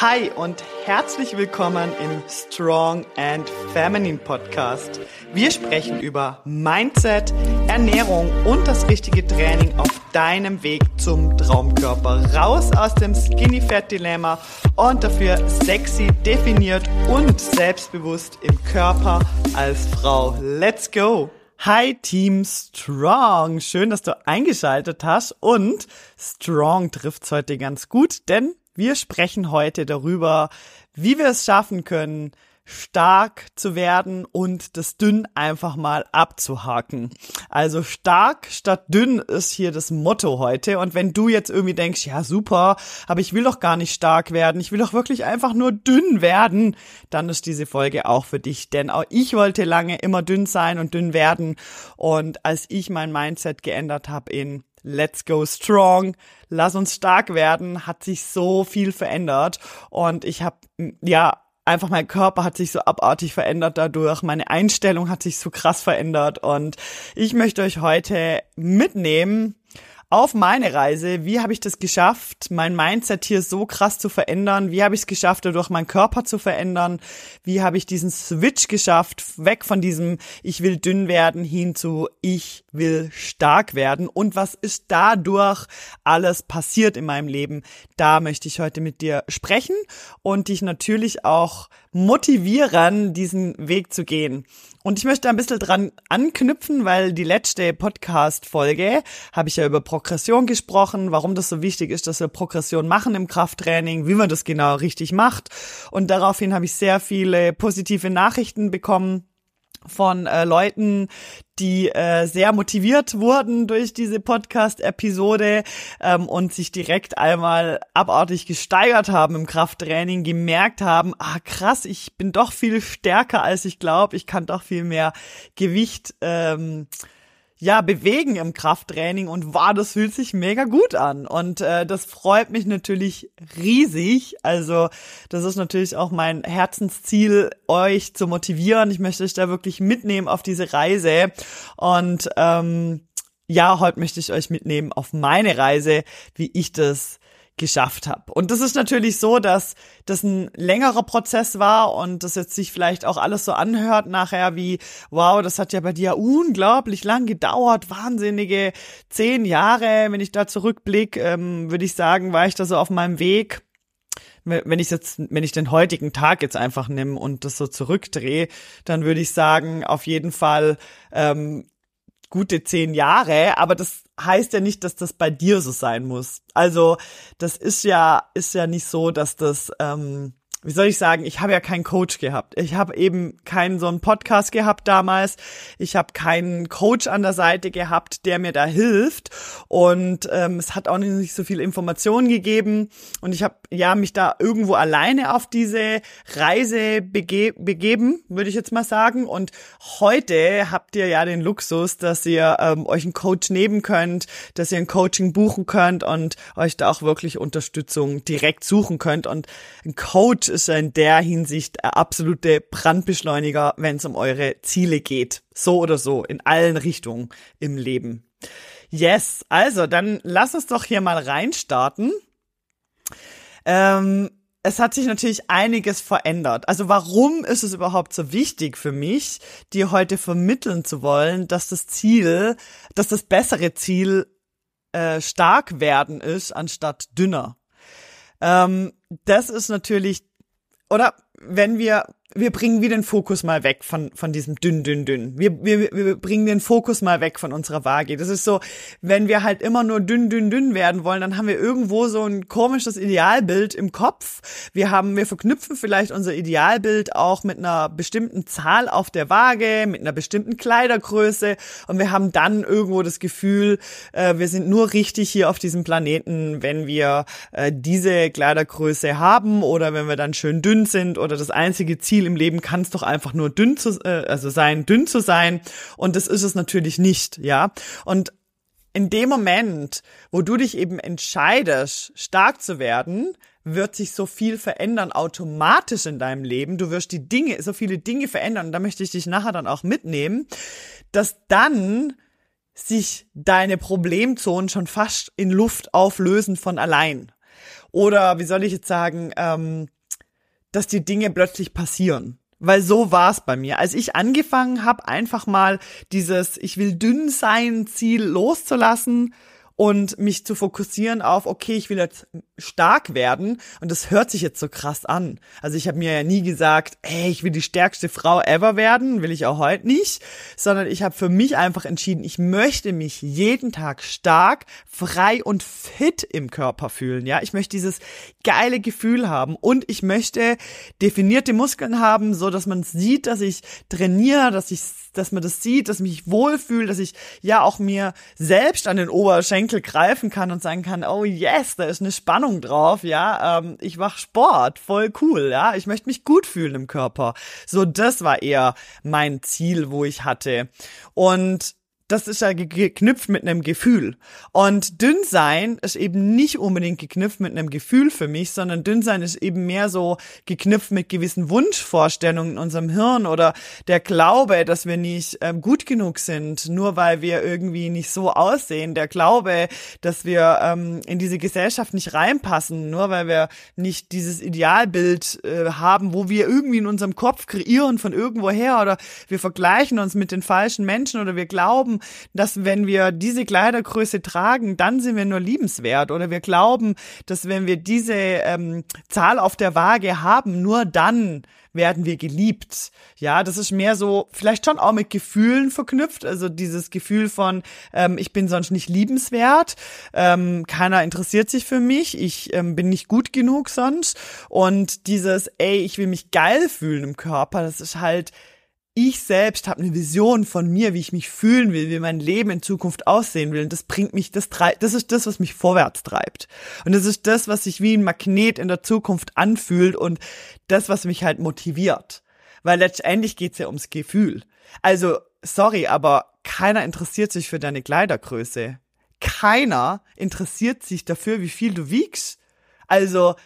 Hi und herzlich willkommen im Strong and Feminine Podcast. Wir sprechen über Mindset, Ernährung und das richtige Training auf deinem Weg zum Traumkörper. Raus aus dem Skinny Fat Dilemma und dafür sexy, definiert und selbstbewusst im Körper als Frau. Let's go! Hi Team Strong, schön, dass du eingeschaltet hast und Strong trifft's heute ganz gut, denn wir sprechen heute darüber, wie wir es schaffen können, stark zu werden und das dünn einfach mal abzuhaken. Also stark statt dünn ist hier das Motto heute. Und wenn du jetzt irgendwie denkst, ja super, aber ich will doch gar nicht stark werden, ich will doch wirklich einfach nur dünn werden, dann ist diese Folge auch für dich. Denn auch ich wollte lange immer dünn sein und dünn werden. Und als ich mein Mindset geändert habe in Let's go strong, lass uns stark werden, hat sich so viel verändert. Und ich habe ja einfach mein Körper hat sich so abartig verändert dadurch, meine Einstellung hat sich so krass verändert. Und ich möchte euch heute mitnehmen auf meine Reise. Wie habe ich das geschafft, mein Mindset hier so krass zu verändern? Wie habe ich es geschafft, dadurch meinen Körper zu verändern? Wie habe ich diesen Switch geschafft, weg von diesem Ich will dünn werden hin zu Ich will stark werden? Und was ist dadurch alles passiert in meinem Leben? Da möchte ich heute mit dir sprechen und dich natürlich auch motivieren, diesen Weg zu gehen. Und ich möchte ein bisschen dran anknüpfen, weil die letzte Podcast-Folge habe ich ja über Progression gesprochen, warum das so wichtig ist, dass wir Progression machen im Krafttraining, wie man das genau richtig macht. Und daraufhin habe ich sehr viele positive Nachrichten bekommen von äh, Leuten, die äh, sehr motiviert wurden durch diese Podcast-Episode ähm, und sich direkt einmal abartig gesteigert haben im Krafttraining, gemerkt haben, ah krass, ich bin doch viel stärker als ich glaube, ich kann doch viel mehr Gewicht ähm, ja, bewegen im Krafttraining und wow, das fühlt sich mega gut an. Und äh, das freut mich natürlich riesig. Also das ist natürlich auch mein Herzensziel, euch zu motivieren. Ich möchte euch da wirklich mitnehmen auf diese Reise. Und ähm, ja, heute möchte ich euch mitnehmen auf meine Reise, wie ich das geschafft habe. Und das ist natürlich so, dass das ein längerer Prozess war und das jetzt sich vielleicht auch alles so anhört nachher wie, wow, das hat ja bei dir unglaublich lang gedauert, wahnsinnige zehn Jahre. Wenn ich da zurückblicke, ähm, würde ich sagen, war ich da so auf meinem Weg wenn ich jetzt, wenn ich den heutigen Tag jetzt einfach nehme und das so zurückdrehe, dann würde ich sagen, auf jeden Fall ähm, gute zehn Jahre, aber das heißt ja nicht, dass das bei dir so sein muss. Also das ist ja, ist ja nicht so, dass das ähm, wie soll ich sagen, ich habe ja keinen Coach gehabt. Ich habe eben keinen so einen Podcast gehabt damals. Ich habe keinen Coach an der Seite gehabt, der mir da hilft. Und ähm, es hat auch nicht so viel Informationen gegeben. Und ich habe ja mich da irgendwo alleine auf diese Reise bege begeben, würde ich jetzt mal sagen. Und heute habt ihr ja den Luxus, dass ihr ähm, euch einen Coach nehmen könnt, dass ihr ein Coaching buchen könnt und euch da auch wirklich Unterstützung direkt suchen könnt. Und ein Coach ist ja in der Hinsicht absolute Brandbeschleuniger, wenn es um eure Ziele geht. So oder so, in allen Richtungen im Leben. Yes, also dann lass uns doch hier mal reinstarten. Ähm, es hat sich natürlich einiges verändert. Also warum ist es überhaupt so wichtig für mich, dir heute vermitteln zu wollen, dass das Ziel, dass das bessere Ziel äh, stark werden ist, anstatt dünner? Ähm, das ist natürlich oder wenn wir wir bringen wieder den Fokus mal weg von, von diesem dünn, dünn, dünn. Wir, wir, wir bringen den Fokus mal weg von unserer Waage. Das ist so, wenn wir halt immer nur dünn, dünn, dünn werden wollen, dann haben wir irgendwo so ein komisches Idealbild im Kopf. Wir haben, wir verknüpfen vielleicht unser Idealbild auch mit einer bestimmten Zahl auf der Waage, mit einer bestimmten Kleidergröße und wir haben dann irgendwo das Gefühl, äh, wir sind nur richtig hier auf diesem Planeten, wenn wir äh, diese Kleidergröße haben oder wenn wir dann schön dünn sind oder das einzige Ziel Ziel im Leben kann es doch einfach nur dünn zu, äh, also sein, dünn zu sein. Und das ist es natürlich nicht, ja. Und in dem Moment, wo du dich eben entscheidest, stark zu werden, wird sich so viel verändern automatisch in deinem Leben. Du wirst die Dinge, so viele Dinge verändern. Und da möchte ich dich nachher dann auch mitnehmen, dass dann sich deine Problemzonen schon fast in Luft auflösen von allein. oder wie soll ich jetzt sagen, ähm, dass die Dinge plötzlich passieren. Weil so war's bei mir. Als ich angefangen habe, einfach mal dieses Ich will dünn sein Ziel loszulassen und mich zu fokussieren auf, okay, ich will jetzt stark werden und das hört sich jetzt so krass an. Also ich habe mir ja nie gesagt, ey, ich will die stärkste Frau ever werden, will ich auch heute nicht, sondern ich habe für mich einfach entschieden, ich möchte mich jeden Tag stark, frei und fit im Körper fühlen, ja? Ich möchte dieses geile Gefühl haben und ich möchte definierte Muskeln haben, so dass man sieht, dass ich trainiere, dass ich dass man das sieht, dass ich mich wohlfühle, dass ich ja auch mir selbst an den Oberschenkel greifen kann und sagen kann, oh yes, da ist eine Spannung drauf, ja, ähm, ich mach Sport, voll cool, ja, ich möchte mich gut fühlen im Körper. So, das war eher mein Ziel, wo ich hatte. Und das ist ja geknüpft mit einem Gefühl. Und dünn sein ist eben nicht unbedingt geknüpft mit einem Gefühl für mich, sondern dünn sein ist eben mehr so geknüpft mit gewissen Wunschvorstellungen in unserem Hirn oder der Glaube, dass wir nicht ähm, gut genug sind, nur weil wir irgendwie nicht so aussehen. Der Glaube, dass wir ähm, in diese Gesellschaft nicht reinpassen, nur weil wir nicht dieses Idealbild äh, haben, wo wir irgendwie in unserem Kopf kreieren von irgendwoher oder wir vergleichen uns mit den falschen Menschen oder wir glauben, dass wenn wir diese Kleidergröße tragen, dann sind wir nur liebenswert. Oder wir glauben, dass wenn wir diese ähm, Zahl auf der Waage haben, nur dann werden wir geliebt. Ja, das ist mehr so, vielleicht schon auch mit Gefühlen verknüpft. Also dieses Gefühl von, ähm, ich bin sonst nicht liebenswert, ähm, keiner interessiert sich für mich, ich ähm, bin nicht gut genug sonst. Und dieses, ey, ich will mich geil fühlen im Körper, das ist halt ich selbst habe eine Vision von mir, wie ich mich fühlen will, wie mein Leben in Zukunft aussehen will. Und das bringt mich, das treibt, das ist das, was mich vorwärts treibt. Und das ist das, was sich wie ein Magnet in der Zukunft anfühlt und das, was mich halt motiviert. Weil letztendlich geht's ja ums Gefühl. Also, sorry, aber keiner interessiert sich für deine Kleidergröße. Keiner interessiert sich dafür, wie viel du wiegst. Also,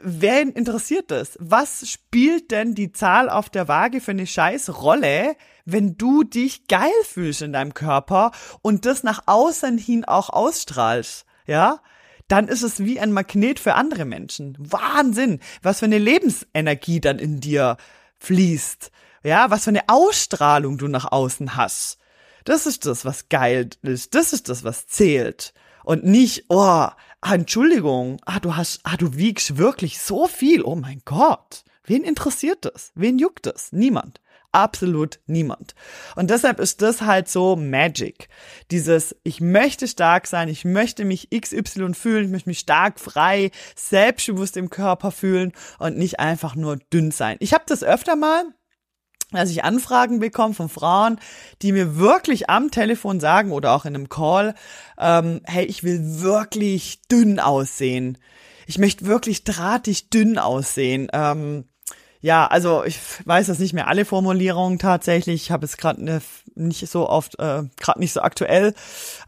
wen interessiert das? Was spielt denn die Zahl auf der Waage für eine scheiß Rolle, wenn du dich geil fühlst in deinem Körper und das nach außen hin auch ausstrahlst? Ja? Dann ist es wie ein Magnet für andere Menschen. Wahnsinn, was für eine Lebensenergie dann in dir fließt. Ja, was für eine Ausstrahlung du nach außen hast. Das ist das, was geil ist. Das ist das, was zählt. Und nicht, oh, ah, Entschuldigung, ah, du hast, ah, du wiegst wirklich so viel. Oh mein Gott. Wen interessiert das? Wen juckt das? Niemand. Absolut niemand. Und deshalb ist das halt so Magic. Dieses, ich möchte stark sein, ich möchte mich XY fühlen, ich möchte mich stark, frei, selbstbewusst im Körper fühlen und nicht einfach nur dünn sein. Ich habe das öfter mal, dass ich Anfragen bekomme von Frauen, die mir wirklich am Telefon sagen oder auch in einem Call, ähm, hey, ich will wirklich dünn aussehen. Ich möchte wirklich drahtig dünn aussehen. Ähm, ja, also ich weiß das nicht mehr alle Formulierungen tatsächlich. Ich habe es gerade ne, nicht so oft, äh, gerade nicht so aktuell,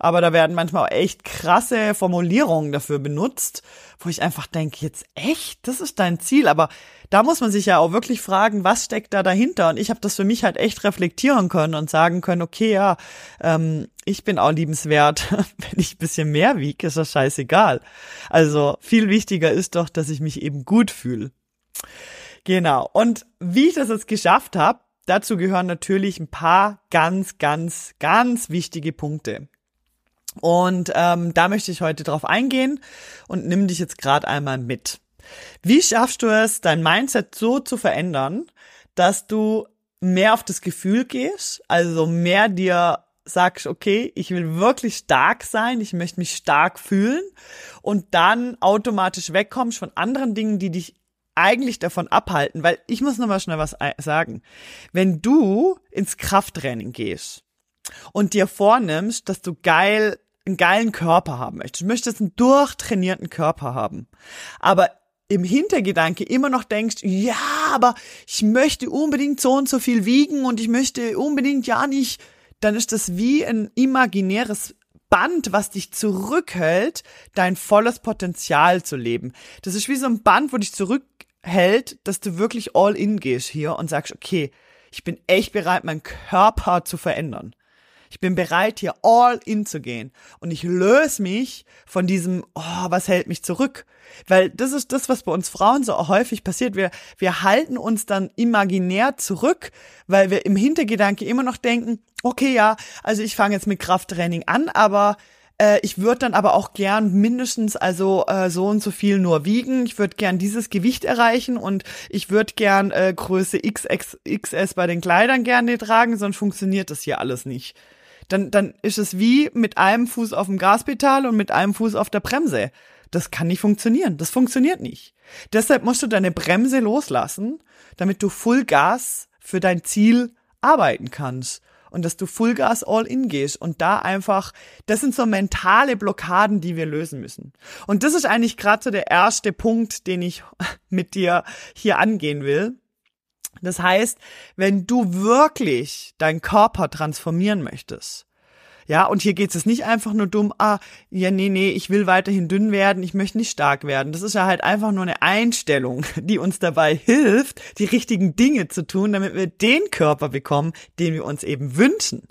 aber da werden manchmal auch echt krasse Formulierungen dafür benutzt, wo ich einfach denke, jetzt echt, das ist dein Ziel, aber da muss man sich ja auch wirklich fragen, was steckt da dahinter? Und ich habe das für mich halt echt reflektieren können und sagen können, okay, ja, ähm, ich bin auch liebenswert, wenn ich ein bisschen mehr wiege, ist das scheißegal. Also viel wichtiger ist doch, dass ich mich eben gut fühle. Genau. Und wie ich das jetzt geschafft habe, dazu gehören natürlich ein paar ganz, ganz, ganz wichtige Punkte. Und ähm, da möchte ich heute drauf eingehen und nimm dich jetzt gerade einmal mit. Wie schaffst du es, dein Mindset so zu verändern, dass du mehr auf das Gefühl gehst, also mehr dir sagst, okay, ich will wirklich stark sein, ich möchte mich stark fühlen und dann automatisch wegkommst von anderen Dingen, die dich eigentlich davon abhalten, weil ich muss noch mal schnell was sagen. Wenn du ins Krafttraining gehst und dir vornimmst, dass du geil einen geilen Körper haben möchtest, du möchtest einen durchtrainierten Körper haben, aber im Hintergedanke immer noch denkst, ja, aber ich möchte unbedingt so und so viel wiegen und ich möchte unbedingt ja nicht, dann ist das wie ein imaginäres Band, was dich zurückhält, dein volles Potenzial zu leben. Das ist wie so ein Band, wo dich zurückhält, dass du wirklich all in gehst hier und sagst, okay, ich bin echt bereit, meinen Körper zu verändern. Ich bin bereit, hier all in zu gehen. Und ich löse mich von diesem, oh, was hält mich zurück? Weil das ist das, was bei uns Frauen so häufig passiert. Wir, wir halten uns dann imaginär zurück, weil wir im Hintergedanke immer noch denken, okay, ja, also ich fange jetzt mit Krafttraining an, aber äh, ich würde dann aber auch gern mindestens also äh, so und so viel nur wiegen. Ich würde gern dieses Gewicht erreichen und ich würde gern äh, Größe XS bei den Kleidern gerne tragen, sonst funktioniert das hier alles nicht. Dann, dann ist es wie mit einem Fuß auf dem Gaspedal und mit einem Fuß auf der Bremse. Das kann nicht funktionieren. Das funktioniert nicht. Deshalb musst du deine Bremse loslassen, damit du Full Gas für dein Ziel arbeiten kannst und dass du Fullgas all in gehst und da einfach, das sind so mentale Blockaden, die wir lösen müssen. Und das ist eigentlich gerade so der erste Punkt, den ich mit dir hier angehen will. Das heißt, wenn du wirklich deinen Körper transformieren möchtest, ja, und hier geht es nicht einfach nur dumm, ah, ja, nee, nee, ich will weiterhin dünn werden, ich möchte nicht stark werden. Das ist ja halt einfach nur eine Einstellung, die uns dabei hilft, die richtigen Dinge zu tun, damit wir den Körper bekommen, den wir uns eben wünschen.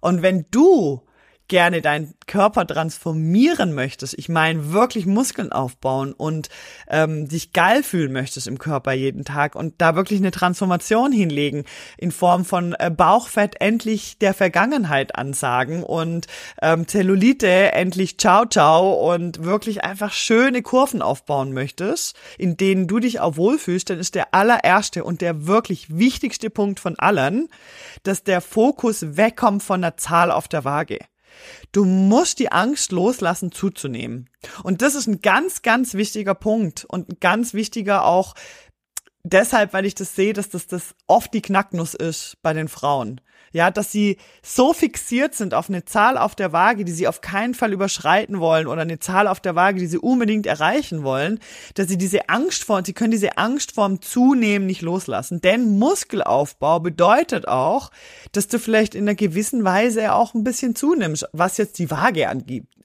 Und wenn du gerne deinen Körper transformieren möchtest, ich meine wirklich Muskeln aufbauen und ähm, dich geil fühlen möchtest im Körper jeden Tag und da wirklich eine Transformation hinlegen in Form von äh, Bauchfett endlich der Vergangenheit ansagen und ähm, Zellulite endlich ciao ciao und wirklich einfach schöne Kurven aufbauen möchtest, in denen du dich auch wohlfühlst, dann ist der allererste und der wirklich wichtigste Punkt von allen, dass der Fokus wegkommt von der Zahl auf der Waage. Du musst die Angst loslassen, zuzunehmen. Und das ist ein ganz, ganz wichtiger Punkt und ein ganz wichtiger auch deshalb, weil ich das sehe, dass das, das oft die Knacknuss ist bei den Frauen. Ja, dass sie so fixiert sind auf eine Zahl auf der Waage, die sie auf keinen Fall überschreiten wollen oder eine Zahl auf der Waage, die sie unbedingt erreichen wollen, dass sie diese Angst vor, sie können diese Angst vorm Zunehmen nicht loslassen. Denn Muskelaufbau bedeutet auch, dass du vielleicht in einer gewissen Weise auch ein bisschen zunimmst, was jetzt die Waage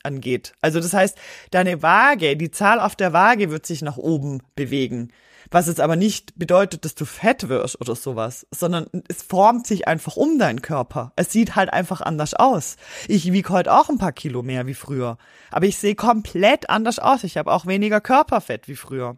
angeht. Also das heißt, deine Waage, die Zahl auf der Waage wird sich nach oben bewegen. Was jetzt aber nicht bedeutet, dass du fett wirst oder sowas, sondern es formt sich einfach um deinen Körper. Es sieht halt einfach anders aus. Ich wiege heute auch ein paar Kilo mehr wie früher. Aber ich sehe komplett anders aus. Ich habe auch weniger Körperfett wie früher.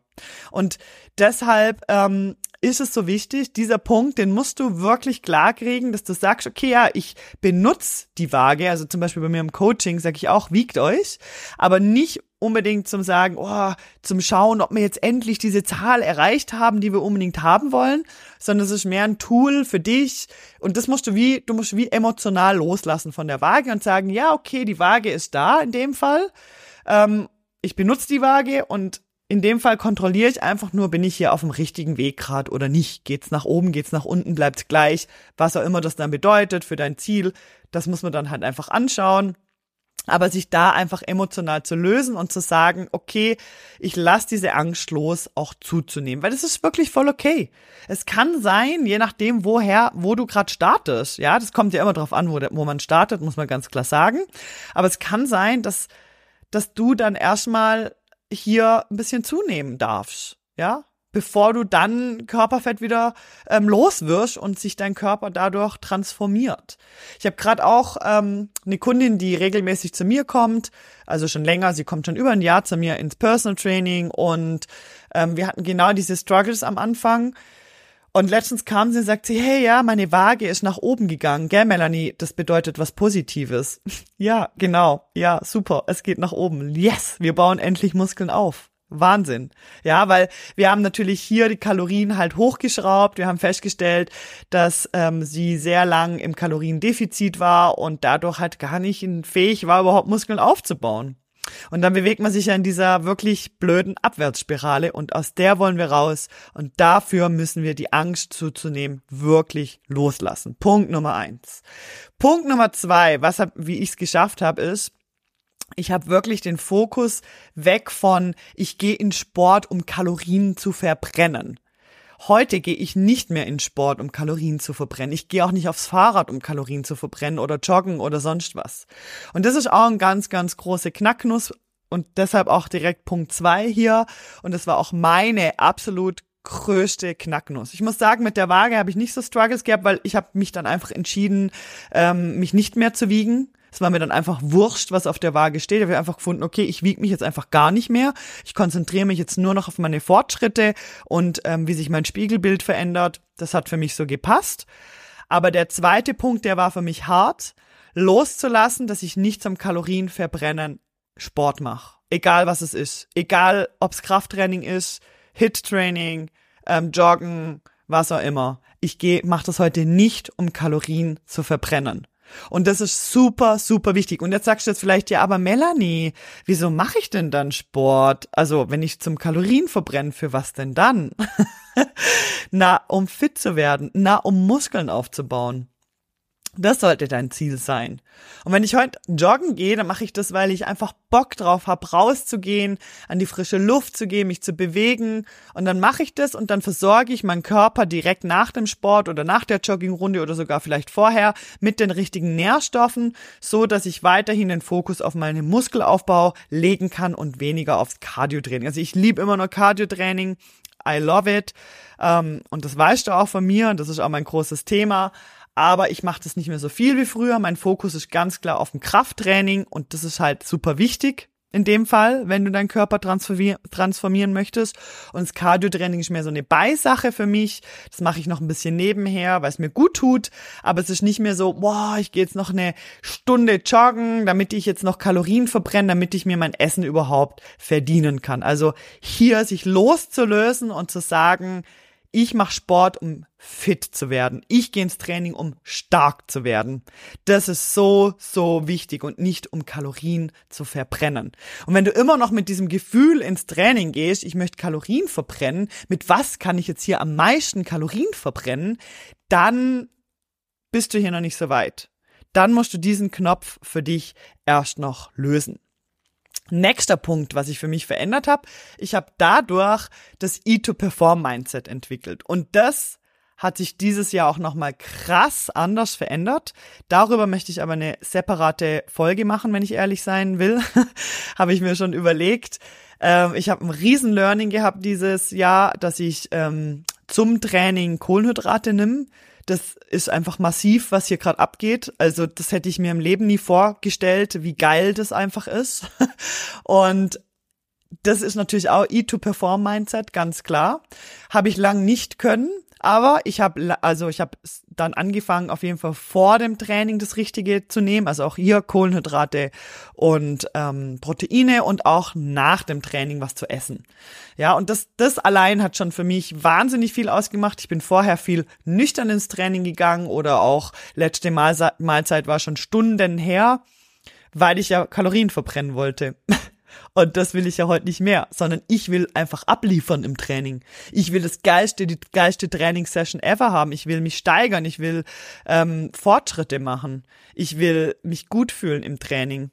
Und deshalb ähm, ist es so wichtig, dieser Punkt, den musst du wirklich klar kriegen, dass du sagst, okay, ja, ich benutze die Waage, also zum Beispiel bei mir im Coaching sage ich auch, wiegt euch, aber nicht unbedingt zum Sagen, oh, zum Schauen, ob wir jetzt endlich diese Zahl erreicht haben, die wir unbedingt haben wollen, sondern es ist mehr ein Tool für dich und das musst du wie, du musst wie emotional loslassen von der Waage und sagen, ja, okay, die Waage ist da in dem Fall, ähm, ich benutze die Waage und in dem Fall kontrolliere ich einfach nur, bin ich hier auf dem richtigen Weg gerade oder nicht. Geht's nach oben, geht's nach unten, bleibt's gleich, was auch immer das dann bedeutet für dein Ziel. Das muss man dann halt einfach anschauen aber sich da einfach emotional zu lösen und zu sagen, okay, ich lasse diese Angst los, auch zuzunehmen, weil das ist wirklich voll okay. Es kann sein, je nachdem, woher, wo du gerade startest, ja, das kommt ja immer drauf an, wo, wo man startet, muss man ganz klar sagen. Aber es kann sein, dass, dass du dann erstmal hier ein bisschen zunehmen darfst, ja, bevor du dann Körperfett wieder ähm, loswirst und sich dein Körper dadurch transformiert. Ich habe gerade auch ähm, eine Kundin, die regelmäßig zu mir kommt, also schon länger, sie kommt schon über ein Jahr zu mir ins Personal Training und ähm, wir hatten genau diese Struggles am Anfang. Und letztens kam sie und sagte sie, hey, ja, meine Waage ist nach oben gegangen. Gell, Melanie? Das bedeutet was Positives. ja, genau. Ja, super. Es geht nach oben. Yes, wir bauen endlich Muskeln auf. Wahnsinn. Ja, weil wir haben natürlich hier die Kalorien halt hochgeschraubt. Wir haben festgestellt, dass ähm, sie sehr lang im Kaloriendefizit war und dadurch halt gar nicht fähig war, überhaupt Muskeln aufzubauen. Und dann bewegt man sich ja in dieser wirklich blöden Abwärtsspirale und aus der wollen wir raus. Und dafür müssen wir die Angst zuzunehmen wirklich loslassen. Punkt Nummer eins. Punkt Nummer zwei, was hab, wie ich es geschafft habe, ist, ich habe wirklich den Fokus weg von, ich gehe in Sport, um Kalorien zu verbrennen. Heute gehe ich nicht mehr in Sport, um Kalorien zu verbrennen. Ich gehe auch nicht aufs Fahrrad, um Kalorien zu verbrennen oder joggen oder sonst was. Und das ist auch ein ganz, ganz große Knacknuss und deshalb auch direkt Punkt zwei hier. Und das war auch meine absolut größte Knacknuss. Ich muss sagen, mit der Waage habe ich nicht so Struggles gehabt, weil ich habe mich dann einfach entschieden, ähm, mich nicht mehr zu wiegen. Es war mir dann einfach wurscht, was auf der Waage steht. Ich habe einfach gefunden, okay, ich wiege mich jetzt einfach gar nicht mehr. Ich konzentriere mich jetzt nur noch auf meine Fortschritte und ähm, wie sich mein Spiegelbild verändert. Das hat für mich so gepasst. Aber der zweite Punkt, der war für mich hart, loszulassen, dass ich nicht zum Kalorienverbrennen Sport mache. Egal was es ist. Egal ob es Krafttraining ist, Hit-Training, ähm, Joggen, was auch immer. Ich gehe, mache das heute nicht, um Kalorien zu verbrennen. Und das ist super, super wichtig. Und jetzt sagst du jetzt vielleicht, ja, aber Melanie, wieso mache ich denn dann Sport? Also, wenn ich zum Kalorien verbrenne, für was denn dann? na, um fit zu werden, na, um Muskeln aufzubauen. Das sollte dein Ziel sein. Und wenn ich heute joggen gehe, dann mache ich das, weil ich einfach Bock drauf habe, rauszugehen, an die frische Luft zu gehen, mich zu bewegen. Und dann mache ich das und dann versorge ich meinen Körper direkt nach dem Sport oder nach der Joggingrunde oder sogar vielleicht vorher mit den richtigen Nährstoffen, so dass ich weiterhin den Fokus auf meinen Muskelaufbau legen kann und weniger aufs Cardiotraining. Also ich liebe immer noch Cardiotraining. I love it. Ähm, und das weißt du auch von mir und das ist auch mein großes Thema aber ich mache das nicht mehr so viel wie früher. Mein Fokus ist ganz klar auf dem Krafttraining und das ist halt super wichtig in dem Fall, wenn du deinen Körper transformieren möchtest. Und das Cardio-Training ist mehr so eine Beisache für mich. Das mache ich noch ein bisschen nebenher, weil es mir gut tut. Aber es ist nicht mehr so, boah, ich gehe jetzt noch eine Stunde joggen, damit ich jetzt noch Kalorien verbrenne, damit ich mir mein Essen überhaupt verdienen kann. Also hier sich loszulösen und zu sagen, ich mache Sport, um fit zu werden. Ich gehe ins Training, um stark zu werden. Das ist so, so wichtig und nicht um Kalorien zu verbrennen. Und wenn du immer noch mit diesem Gefühl ins Training gehst, ich möchte Kalorien verbrennen, mit was kann ich jetzt hier am meisten Kalorien verbrennen, dann bist du hier noch nicht so weit. Dann musst du diesen Knopf für dich erst noch lösen. Nächster Punkt, was ich für mich verändert habe, ich habe dadurch das E-to-Perform-Mindset entwickelt. Und das hat sich dieses Jahr auch nochmal krass anders verändert. Darüber möchte ich aber eine separate Folge machen, wenn ich ehrlich sein will. habe ich mir schon überlegt. Ähm, ich habe ein riesen Learning gehabt dieses Jahr, dass ich ähm, zum Training Kohlenhydrate nimm das ist einfach massiv, was hier gerade abgeht. Also das hätte ich mir im Leben nie vorgestellt, wie geil das einfach ist. Und das ist natürlich auch E-to-Perform-Mindset, ganz klar. Habe ich lang nicht können. Aber ich habe also ich habe dann angefangen auf jeden Fall vor dem Training das Richtige zu nehmen, also auch hier Kohlenhydrate und ähm, Proteine und auch nach dem Training was zu essen. Ja und das das allein hat schon für mich wahnsinnig viel ausgemacht. Ich bin vorher viel nüchtern ins Training gegangen oder auch letzte Mahlzeit war schon Stunden her, weil ich ja Kalorien verbrennen wollte. Und das will ich ja heute nicht mehr, sondern ich will einfach abliefern im Training. Ich will das geilste, die geilste Trainingssession ever haben. Ich will mich steigern. Ich will ähm, Fortschritte machen. Ich will mich gut fühlen im Training.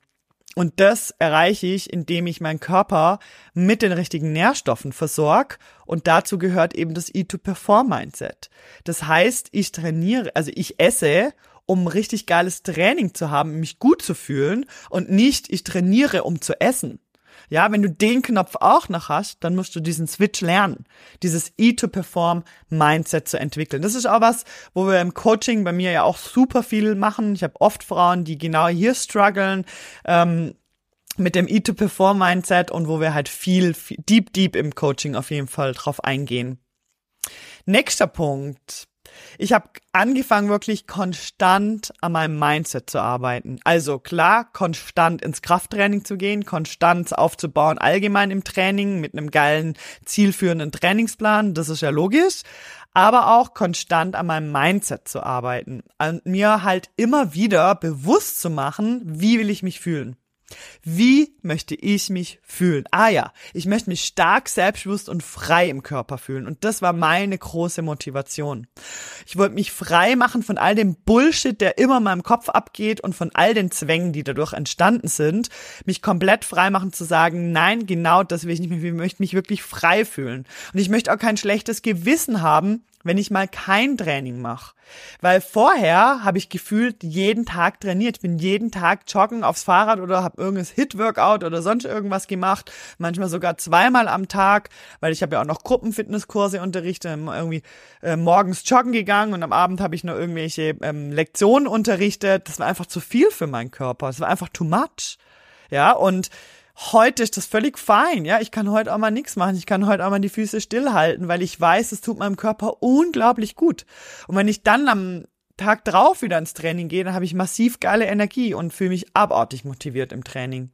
Und das erreiche ich, indem ich meinen Körper mit den richtigen Nährstoffen versorge. Und dazu gehört eben das E-to-Perform-Mindset. Das heißt, ich trainiere, also ich esse, um richtig geiles Training zu haben, mich gut zu fühlen und nicht, ich trainiere, um zu essen. Ja, wenn du den Knopf auch noch hast, dann musst du diesen Switch lernen, dieses E-to-Perform Mindset zu entwickeln. Das ist auch was, wo wir im Coaching bei mir ja auch super viel machen. Ich habe oft Frauen, die genau hier strugglen. Ähm, mit dem E-to-Perform-Mindset und wo wir halt viel, viel, deep, deep im Coaching auf jeden Fall drauf eingehen. Nächster Punkt. Ich habe angefangen, wirklich konstant an meinem Mindset zu arbeiten. Also klar, konstant ins Krafttraining zu gehen, konstant aufzubauen, allgemein im Training mit einem geilen, zielführenden Trainingsplan, das ist ja logisch. Aber auch konstant an meinem Mindset zu arbeiten. Und mir halt immer wieder bewusst zu machen, wie will ich mich fühlen. Wie möchte ich mich fühlen? Ah ja, ich möchte mich stark, selbstbewusst und frei im Körper fühlen. Und das war meine große Motivation. Ich wollte mich frei machen von all dem Bullshit, der immer in meinem Kopf abgeht und von all den Zwängen, die dadurch entstanden sind. Mich komplett frei machen zu sagen, nein, genau das will ich nicht mehr. Ich möchte mich wirklich frei fühlen. Und ich möchte auch kein schlechtes Gewissen haben, wenn ich mal kein Training mache. Weil vorher habe ich gefühlt jeden Tag trainiert. Bin jeden Tag joggen aufs Fahrrad oder habe irgendein Hit-Workout oder sonst irgendwas gemacht. Manchmal sogar zweimal am Tag, weil ich habe ja auch noch Gruppenfitnesskurse unterrichtet, irgendwie äh, morgens joggen gegangen und am Abend habe ich noch irgendwelche ähm, Lektionen unterrichtet. Das war einfach zu viel für meinen Körper. Es war einfach too much. Ja, und heute ist das völlig fein, ja. Ich kann heute auch mal nichts machen. Ich kann heute auch mal die Füße stillhalten, weil ich weiß, es tut meinem Körper unglaublich gut. Und wenn ich dann am Tag drauf wieder ins Training gehe, dann habe ich massiv geile Energie und fühle mich abartig motiviert im Training.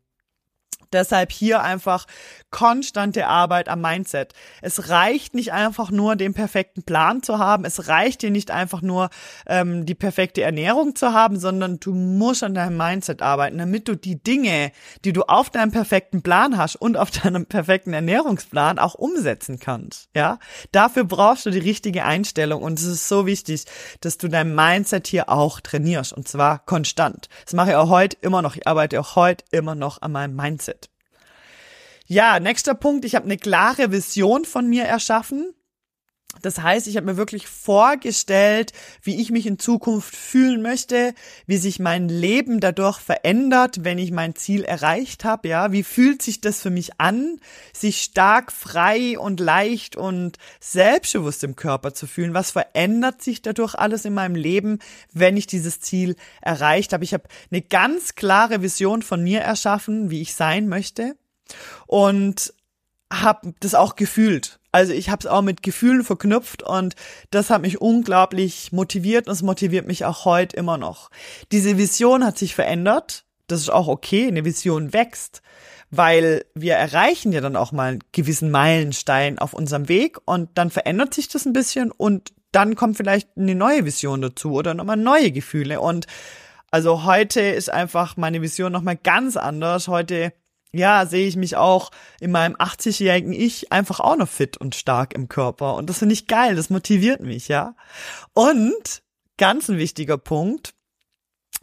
Deshalb hier einfach konstante Arbeit am Mindset. Es reicht nicht einfach nur, den perfekten Plan zu haben. Es reicht dir nicht einfach nur, ähm, die perfekte Ernährung zu haben, sondern du musst an deinem Mindset arbeiten, damit du die Dinge, die du auf deinem perfekten Plan hast und auf deinem perfekten Ernährungsplan auch umsetzen kannst. Ja, dafür brauchst du die richtige Einstellung und es ist so wichtig, dass du dein Mindset hier auch trainierst und zwar konstant. Das mache ich auch heute immer noch. Ich arbeite auch heute immer noch an meinem Mindset. Ja, nächster Punkt. Ich habe eine klare Vision von mir erschaffen. Das heißt, ich habe mir wirklich vorgestellt, wie ich mich in Zukunft fühlen möchte, wie sich mein Leben dadurch verändert, wenn ich mein Ziel erreicht habe, ja, wie fühlt sich das für mich an, sich stark frei und leicht und selbstbewusst im Körper zu fühlen, was verändert sich dadurch alles in meinem Leben, wenn ich dieses Ziel erreicht habe. Ich habe eine ganz klare Vision von mir erschaffen, wie ich sein möchte und habe das auch gefühlt. Also ich habe es auch mit Gefühlen verknüpft und das hat mich unglaublich motiviert und es motiviert mich auch heute immer noch. Diese Vision hat sich verändert. Das ist auch okay, eine Vision wächst, weil wir erreichen ja dann auch mal einen gewissen Meilenstein auf unserem Weg und dann verändert sich das ein bisschen und dann kommt vielleicht eine neue Vision dazu oder nochmal neue Gefühle und also heute ist einfach meine Vision nochmal ganz anders. Heute ja, sehe ich mich auch in meinem 80-jährigen Ich einfach auch noch fit und stark im Körper. Und das finde ich geil, das motiviert mich, ja. Und ganz ein wichtiger Punkt,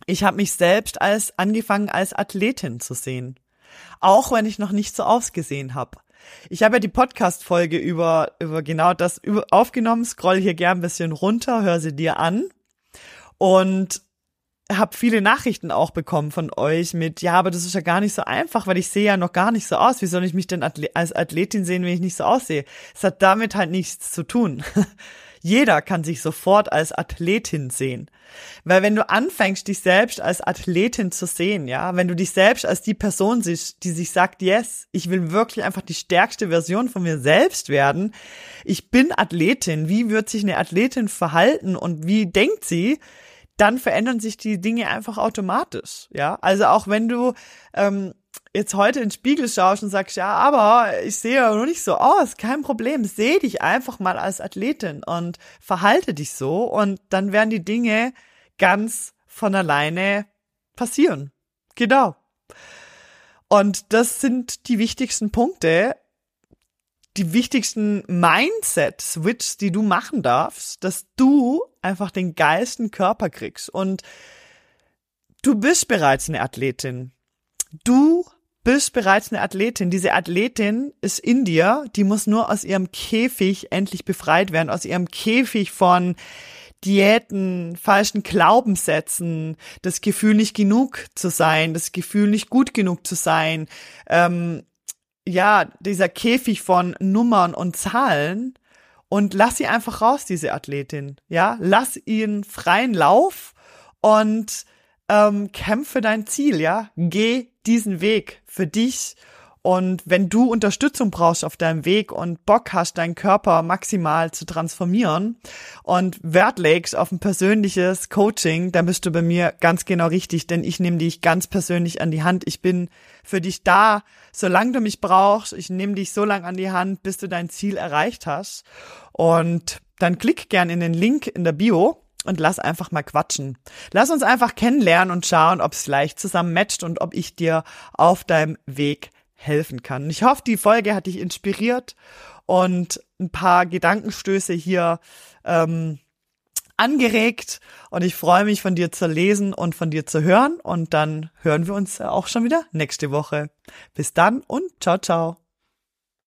ich habe mich selbst als angefangen als Athletin zu sehen. Auch wenn ich noch nicht so ausgesehen habe. Ich habe ja die Podcast-Folge über, über genau das aufgenommen, scroll hier gern ein bisschen runter, hör sie dir an. Und habe viele Nachrichten auch bekommen von euch mit, ja, aber das ist ja gar nicht so einfach, weil ich sehe ja noch gar nicht so aus. Wie soll ich mich denn als Athletin sehen, wenn ich nicht so aussehe? Es hat damit halt nichts zu tun. Jeder kann sich sofort als Athletin sehen. Weil wenn du anfängst, dich selbst als Athletin zu sehen, ja, wenn du dich selbst als die Person siehst, die sich sagt, yes, ich will wirklich einfach die stärkste Version von mir selbst werden. Ich bin Athletin. Wie wird sich eine Athletin verhalten und wie denkt sie? Dann verändern sich die Dinge einfach automatisch. Ja, also auch wenn du ähm, jetzt heute in den Spiegel schaust und sagst, ja, aber ich sehe ja noch nicht so aus, kein Problem, seh dich einfach mal als Athletin und verhalte dich so und dann werden die Dinge ganz von alleine passieren. Genau. Und das sind die wichtigsten Punkte, die wichtigsten Mindset-Switch, die du machen darfst, dass du einfach den geilsten Körper kriegst. Und du bist bereits eine Athletin. Du bist bereits eine Athletin. Diese Athletin ist in dir, die muss nur aus ihrem Käfig endlich befreit werden, aus ihrem Käfig von Diäten, falschen Glaubenssätzen, das Gefühl nicht genug zu sein, das Gefühl nicht gut genug zu sein, ähm, ja, dieser Käfig von Nummern und Zahlen und lass sie einfach raus, diese Athletin. Ja, lass ihn freien Lauf und ähm, kämpfe dein Ziel, ja. Geh diesen Weg für dich und wenn du Unterstützung brauchst auf deinem Weg und Bock hast, deinen Körper maximal zu transformieren und Wert legst auf ein persönliches Coaching, dann bist du bei mir ganz genau richtig, denn ich nehme dich ganz persönlich an die Hand. Ich bin für dich da, solange du mich brauchst. Ich nehme dich so lange an die Hand, bis du dein Ziel erreicht hast. Und dann klick gern in den Link in der Bio und lass einfach mal quatschen. Lass uns einfach kennenlernen und schauen, ob es leicht zusammen matcht und ob ich dir auf deinem Weg helfen kann. Ich hoffe, die Folge hat dich inspiriert und ein paar Gedankenstöße hier ähm, angeregt. Und ich freue mich, von dir zu lesen und von dir zu hören. Und dann hören wir uns auch schon wieder nächste Woche. Bis dann und ciao, ciao.